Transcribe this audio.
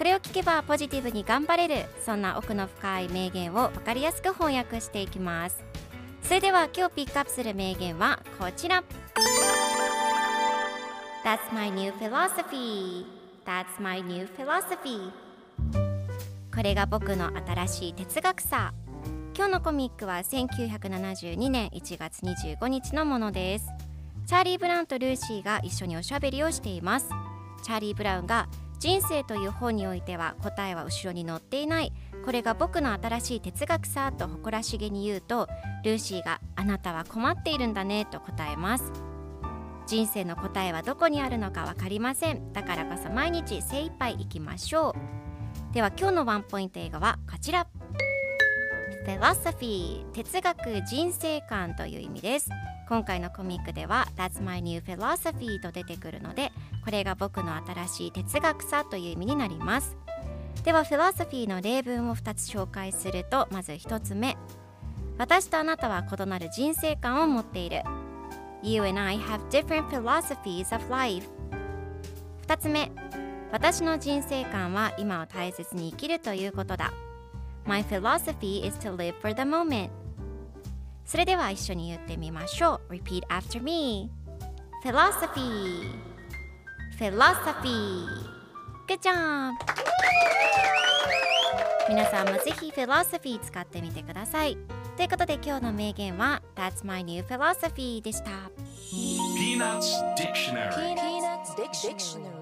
これを聞けばポジティブに頑張れるそんな奥の深い名言を分かりやすく翻訳していきます。それでは今日ピックアップする名言はこちら。That's my new philosophy. That's my new philosophy. これが僕の新しい哲学さ。今日のコミックは1972年1月25日のものです。チャーリー・ブラウンとルーシーが一緒におしゃべりをしています。チャーリー・ブラウンが人生という本においては答えは後ろに載っていない。これが僕の新しい哲学さと誇らしげに言うとルーシーがあなたは困っているんだねと答えます。人生の答えはどこにあるのか分かりません。だからこそ毎日精一杯いきましょう。では今日のワンポイント映画はこちら。Philosophy 哲学人生観という意味です今回のコミックでは That's my new philosophy と出てくるのでこれが僕の新しい哲学さという意味になりますでは philosophy の例文を2つ紹介するとまず1つ目私とあなたは異なる人生観を持っている You and I have different philosophies of life 2つ目私の人生観は今を大切に生きるということだ My philosophy is to live for the moment それでは一緒に言ってみましょう Repeat after me Philosophy Philosophy Good job 皆さんもぜひ Philosophy 使ってみてくださいということで今日の名言は That's my new philosophy でした Peanuts Dictionary Peanuts Dictionary.